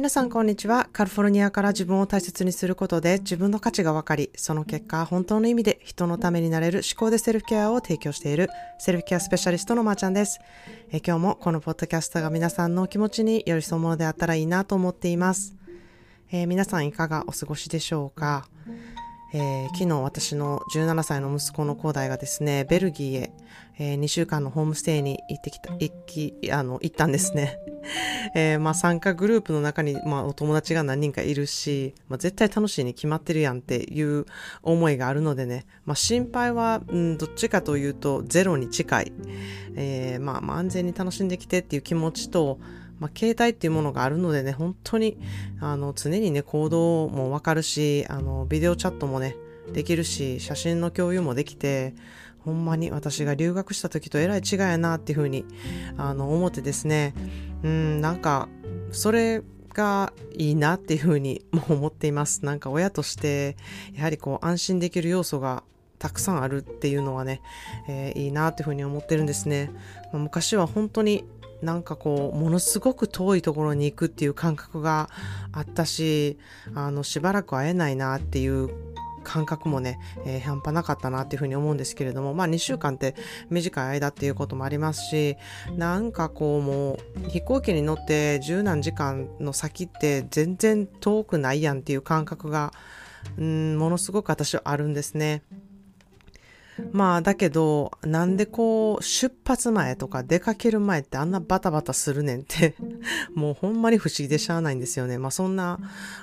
皆さんこんにちは。カリフォルニアから自分を大切にすることで自分の価値が分かり、その結果本当の意味で人のためになれる思考でセルフケアを提供しているセルフケアスペシャリストのまーちゃんです。え今日もこのポッドキャストが皆さんの気持ちに寄り添うものであったらいいなと思っています。えー、皆さんいかがお過ごしでしょうか？えー、昨日私の17歳の息子の兄弟がですね、ベルギーへ、えー、2週間のホームステイに行ってきた、行き、あの、行ったんですね。えー、まあ参加グループの中に、まあお友達が何人かいるし、まあ絶対楽しいに決まってるやんっていう思いがあるのでね、まあ心配は、うん、どっちかというとゼロに近い。えー、まあ安全に楽しんできてっていう気持ちと、まあ、携帯っていうものがあるのでね、本当に、あの、常にね、行動もわかるし、あの、ビデオチャットもね、できるし、写真の共有もできて、ほんまに私が留学した時とえらい違いやなっていうふうに、あの、思ってですね、うん、なんか、それがいいなっていうふうに も思っています。なんか親として、やはりこう、安心できる要素がたくさんあるっていうのはね、えー、いいなっていうふうに思ってるんですね。ま、昔は本当になんかこう、ものすごく遠いところに行くっていう感覚があったし、あの、しばらく会えないなっていう感覚もね、えー、半端なかったなっていうふうに思うんですけれども、まあ2週間って短い間っていうこともありますし、なんかこうもう飛行機に乗って十何時間の先って全然遠くないやんっていう感覚が、うん、ものすごく私はあるんですね。まあだけど、なんでこう、出発前とか出かける前ってあんなバタバタするねんって もうほんまに不思議でしゃあないんですよね。まあそんな、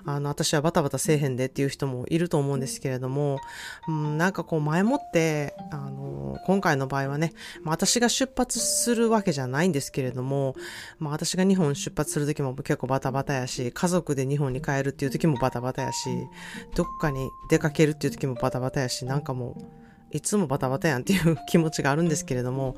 あの、私はバタバタせえへんでっていう人もいると思うんですけれども、うん、なんかこう前もって、あの、今回の場合はね、まあ私が出発するわけじゃないんですけれども、まあ私が日本出発する時も結構バタバタやし、家族で日本に帰るっていう時もバタバタやし、どっかに出かけるっていう時もバタバタやし、なんかもう、いつもバタバタやんっていう気持ちがあるんですけれども、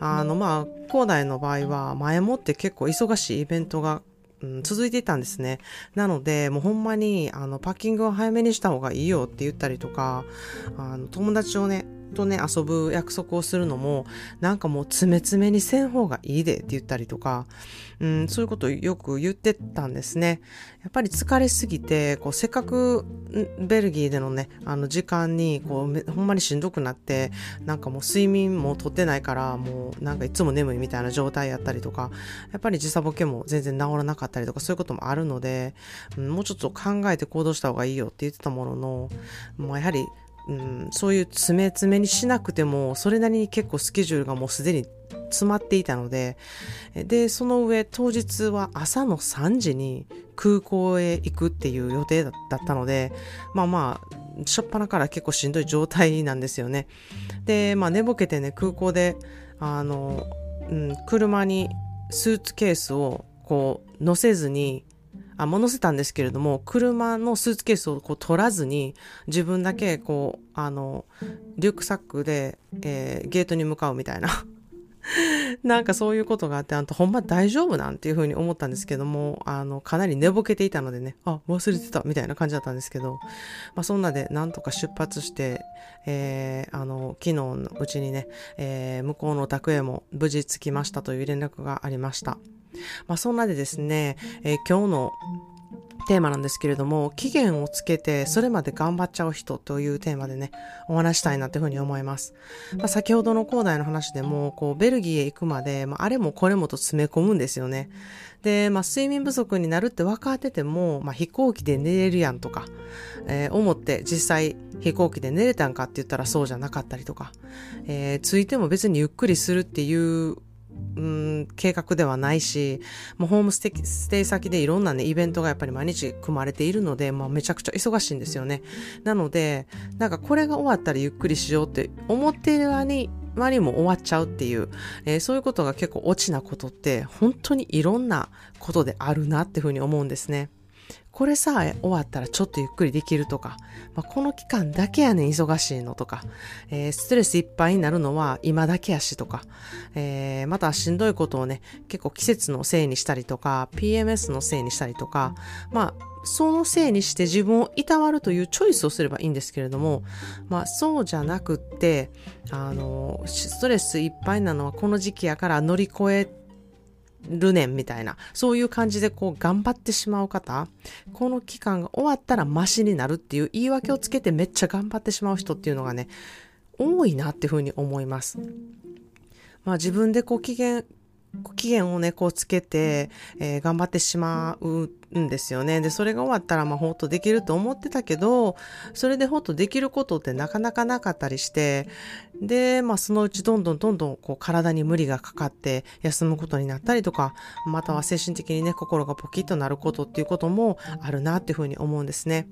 あの、まあ、高大の場合は前もって結構忙しいイベントが、うん、続いていたんですね。なので、もうほんまに、あの、パッキングを早めにした方がいいよって言ったりとか、あの、友達をね、とね、遊ぶ約束をするのも、なんかもう詰め詰めにせん方がいいでって言ったりとか、うん、そういうことをよく言ってたんですね。やっぱり疲れすぎて、こう、せっかくベルギーでのね、あの時間に、こう、ほんまにしんどくなって、なんかもう睡眠もとってないから、もうなんかいつも眠いみたいな状態やったりとか、やっぱり時差ボケも全然治らなかったりとか、そういうこともあるので、うん、もうちょっと考えて行動した方がいいよって言ってたものの、もうやはりうん、そういう詰め詰めにしなくても、それなりに結構スケジュールがもうすでに詰まっていたので、で、その上、当日は朝の3時に空港へ行くっていう予定だったので、まあまあ、しょっぱなから結構しんどい状態なんですよね。で、まあ寝ぼけてね、空港で、あの、うん、車にスーツケースをこう乗せずにあ、乗せたんですけれども、車のスーツケースをこう取らずに、自分だけこう、あの、リュックサックで、えー、ゲートに向かうみたいな。なんかそういうことがあって、あんたほんま大丈夫なんていうふうに思ったんですけども、あの、かなり寝ぼけていたのでね、あ、忘れてたみたいな感じだったんですけど、まあそんなでなんとか出発して、えー、あの、昨日のうちにね、えー、向こうのお宅へも無事着きましたという連絡がありました。まあ、そんなでですね、えー、今日のテーマなんですけれども、期限をつけてそれまで頑張っちゃう人というテーマでね、お話したいなというふうに思います。まあ、先ほどの広大の話でも、こう、ベルギーへ行くまで、まあ、あれもこれもと詰め込むんですよね。で、まあ、睡眠不足になるって分かってても、まあ、飛行機で寝れるやんとか、えー、思って実際飛行機で寝れたんかって言ったらそうじゃなかったりとか、えー、ついても別にゆっくりするっていううん、計画ではないし、もうホームステステイ先でいろんなね、イベントがやっぱり毎日組まれているので、まあめちゃくちゃ忙しいんですよね。なので、なんかこれが終わったらゆっくりしようって思っている間に、周りも終わっちゃうっていう、えー、そういうことが結構落ちなことって、本当にいろんなことであるなっていうふうに思うんですね。これさえ終わったらちょっとゆっくりできるとか、まあ、この期間だけやねん忙しいのとか、えー、ストレスいっぱいになるのは今だけやしとか、えー、またしんどいことをね、結構季節のせいにしたりとか、PMS のせいにしたりとか、まあ、そのせいにして自分をいたわるというチョイスをすればいいんですけれども、まあそうじゃなくって、あの、ストレスいっぱいなのはこの時期やから乗り越えるねんみたいな、そういう感じでこう頑張ってしまう方、この期間が終わったらマシになるっていう言い訳をつけてめっちゃ頑張ってしまう人っていうのがね、多いなっていうふうに思います。まあ自分でこう機嫌、期限をね、こうつけて、えー、頑張ってしまうんですよね。で、それが終わったら、まあ、ほっとできると思ってたけど、それでほっとできることってなかなかなかったりして、で、まあ、そのうちどんどんどんどん、こう、体に無理がかかって、休むことになったりとか、または精神的にね、心がポキッとなることっていうこともあるなっていうふうに思うんですね。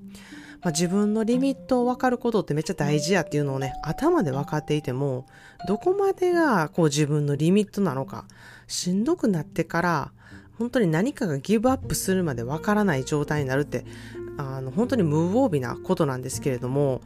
まあ、自分のリミットを分かることってめっちゃ大事やっていうのをね、頭で分かっていても、どこまでがこう自分のリミットなのか、しんどくなってから、本当に何かがギブアップするまで分からない状態になるって、あの、本当に無防備なことなんですけれども、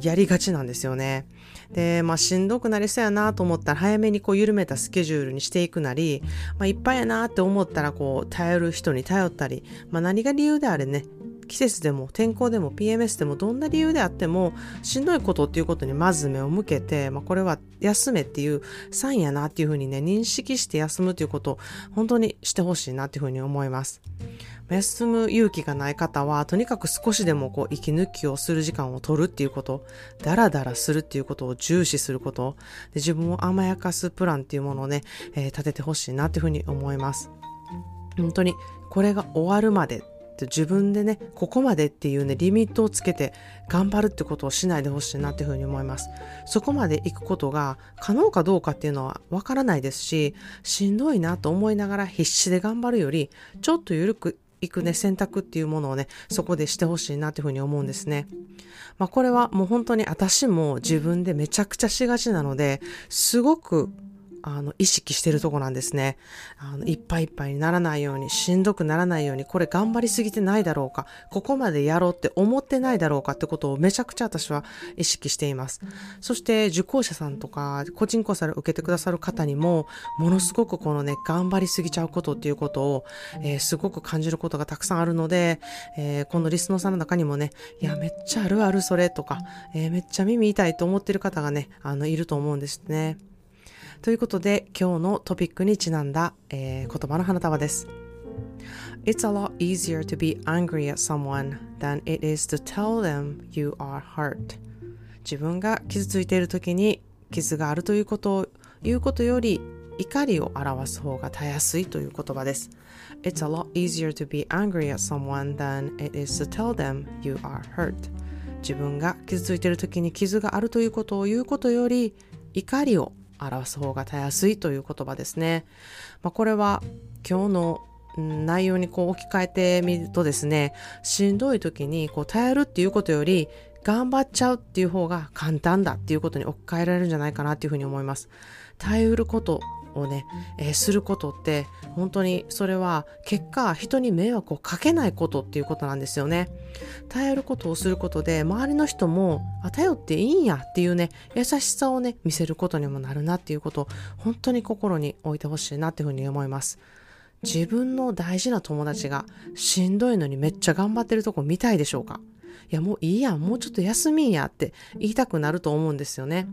やりがちなんですよね。で、まあ、しんどくなりそうやなと思ったら、早めにこう緩めたスケジュールにしていくなり、まあ、いっぱいやなって思ったら、こう、頼る人に頼ったり、まあ、何が理由であれね、季節でも天候でも PMS でもどんな理由であってもしんどいことっていうことにまず目を向けて、まあ、これは休めっていうサインやなっていうふうにね認識して休むということを本当にしてほしいなっていうふうに思います。休む勇気がない方は、とにかく少しでもこう息抜きをする時間を取るっていうこと、ダラダラするっていうことを重視すること、で自分を甘やかすプランっていうものをね、えー、立ててほしいなっていうふうに思います。本当にこれが終わるまでって自分でね、ここまでっていうね、リミットをつけて頑張るってことをしないでほしいなっていうふうに思います。そこまで行くことが可能かどうかっていうのはわからないですし、しんどいなと思いながら必死で頑張るより、ちょっと緩く行くね、選択っていうものをね、そこでしてほしいなっていうふうに思うんですね。まあこれはもう本当に私も自分でめちゃくちゃしがちなので、すごくあの、意識してるとこなんですね。あの、いっぱいいっぱいにならないように、しんどくならないように、これ頑張りすぎてないだろうか、ここまでやろうって思ってないだろうかってことをめちゃくちゃ私は意識しています。そして、受講者さんとか、個人コンサル受けてくださる方にも、ものすごくこのね、頑張りすぎちゃうことっていうことを、えー、すごく感じることがたくさんあるので、えー、このリスナーさんの中にもね、いや、めっちゃあるあるそれとか、えー、めっちゃ耳痛いと思ってる方がね、あの、いると思うんですね。ということで今日のトピックにちなんだ、えー、言葉の花束です。It's a lot easier to be angry at someone than it is to tell them you are hurt. 自分が傷ついている時に傷があるということを言うことより怒りを表す方がたやすいという言葉です。It's a lot easier to be angry at someone than it is to tell them you are hurt. 自分が傷ついている時に傷があるということを言うことより怒りを表す方がたやすいという言葉ですね。まあ、これは今日の内容にこう置き換えてみるとですね、しんどい時にこう耐えるっていうことより頑張っちゃうっていう方が簡単だっていうことに置き換えられるんじゃないかなっていうふうに思います。耐えうることをね、えー、することって本当にそれは結果人に迷惑をかけないことっていうことなんですよね。頼ることをすることで周りの人もあ頼っていいんやっていうね優しさをね見せることにもなるなっていうことを本当に心に置いてほしいなっていうふうに思います。自分の大事な友達がしんどいのにめっちゃ頑張ってるとこ見たいでしょうか？いやもういいや、もうちょっと休みやって言いたくなると思うんですよね。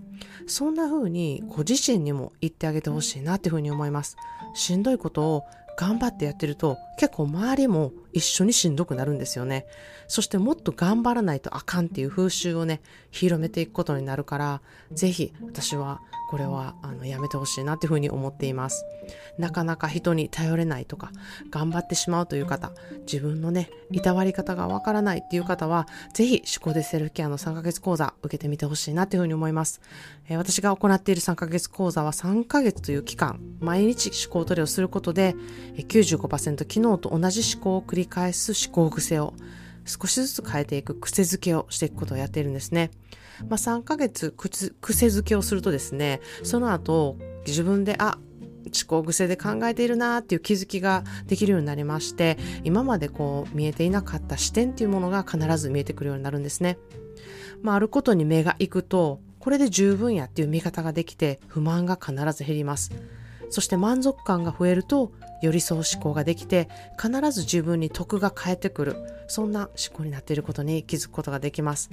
そんな風にご自身にも言ってあげてほしいなっていう風に思います。しんどいことを頑張ってやってると結構周りも一緒にしんどくなるんですよね。そしてもっと頑張らないとあかんっていう風習をね、広めていくことになるから、ぜひ私はこれはあのやめてほしいなっていうふうに思っています。なかなか人に頼れないとか、頑張ってしまうという方、自分のね、いたわり方がわからないっていう方は、ぜひ思考でセルフケアの3ヶ月講座受けてみてほしいなっていうふうに思います。えー、私が行っている3ヶ月講座は3ヶ月という期間、毎日思考トレをすることで、95%機能昨日と同じ思考を繰り返す思考癖を少しずつ変えていく癖づけをしていくことをやっているんですね。まあ、3ヶ月癖づけをするとですね、その後自分で、あ、思考癖で考えているなっていう気づきができるようになりまして、今までこう見えていなかった視点っていうものが必ず見えてくるようになるんですね。まあ、あることに目が行くと、これで十分やっていう見方ができて、不満が必ず減ります。そして満足感が増えると寄り添う思考ができて必ず自分に得が返ってくるそんな思考になっていることに気づくことができます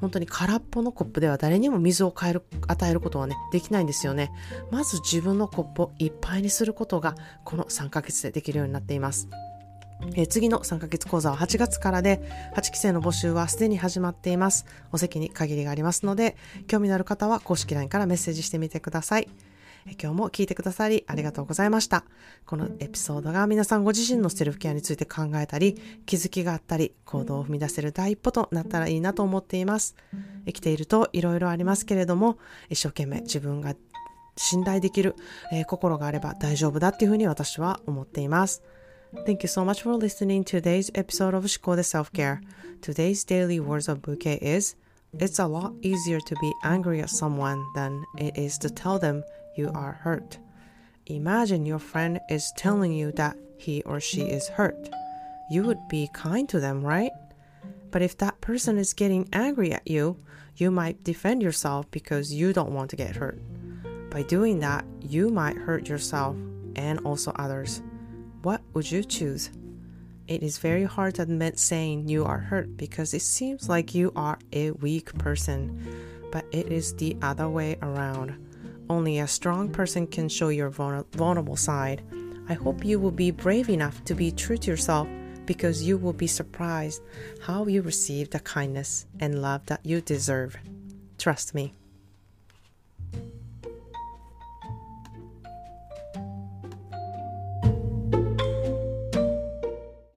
本当に空っぽのコップでは誰にも水を変える与えることはねできないんですよねまず自分のコップをいっぱいにすることがこの3ヶ月でできるようになっていますえー、次の3ヶ月講座は8月からで、8期生の募集はすでに始まっています。お席に限りがありますので、興味のある方は公式 LINE からメッセージしてみてください。今日も聞いてくださりありがとうございました。このエピソードが皆さんご自身のセルフケアについて考えたり、気づきがあったり、行動を踏み出せる第一歩となったらいいなと思っています。生きているといろいろありますけれども、一生懸命自分が信頼できる、えー、心があれば大丈夫だっていうふうに私は思っています。Thank you so much for listening to today's episode of 思考で Self-Care. Today's daily words of bouquet is It's a lot easier to be angry at someone than it is to tell them you are hurt. Imagine your friend is telling you that he or she is hurt. You would be kind to them, right? But if that person is getting angry at you, you might defend yourself because you don't want to get hurt. By doing that, you might hurt yourself and also others. What would you choose? It is very hard to admit saying you are hurt because it seems like you are a weak person, but it is the other way around. Only a strong person can show your vulnerable side. I hope you will be brave enough to be true to yourself because you will be surprised how you receive the kindness and love that you deserve. Trust me.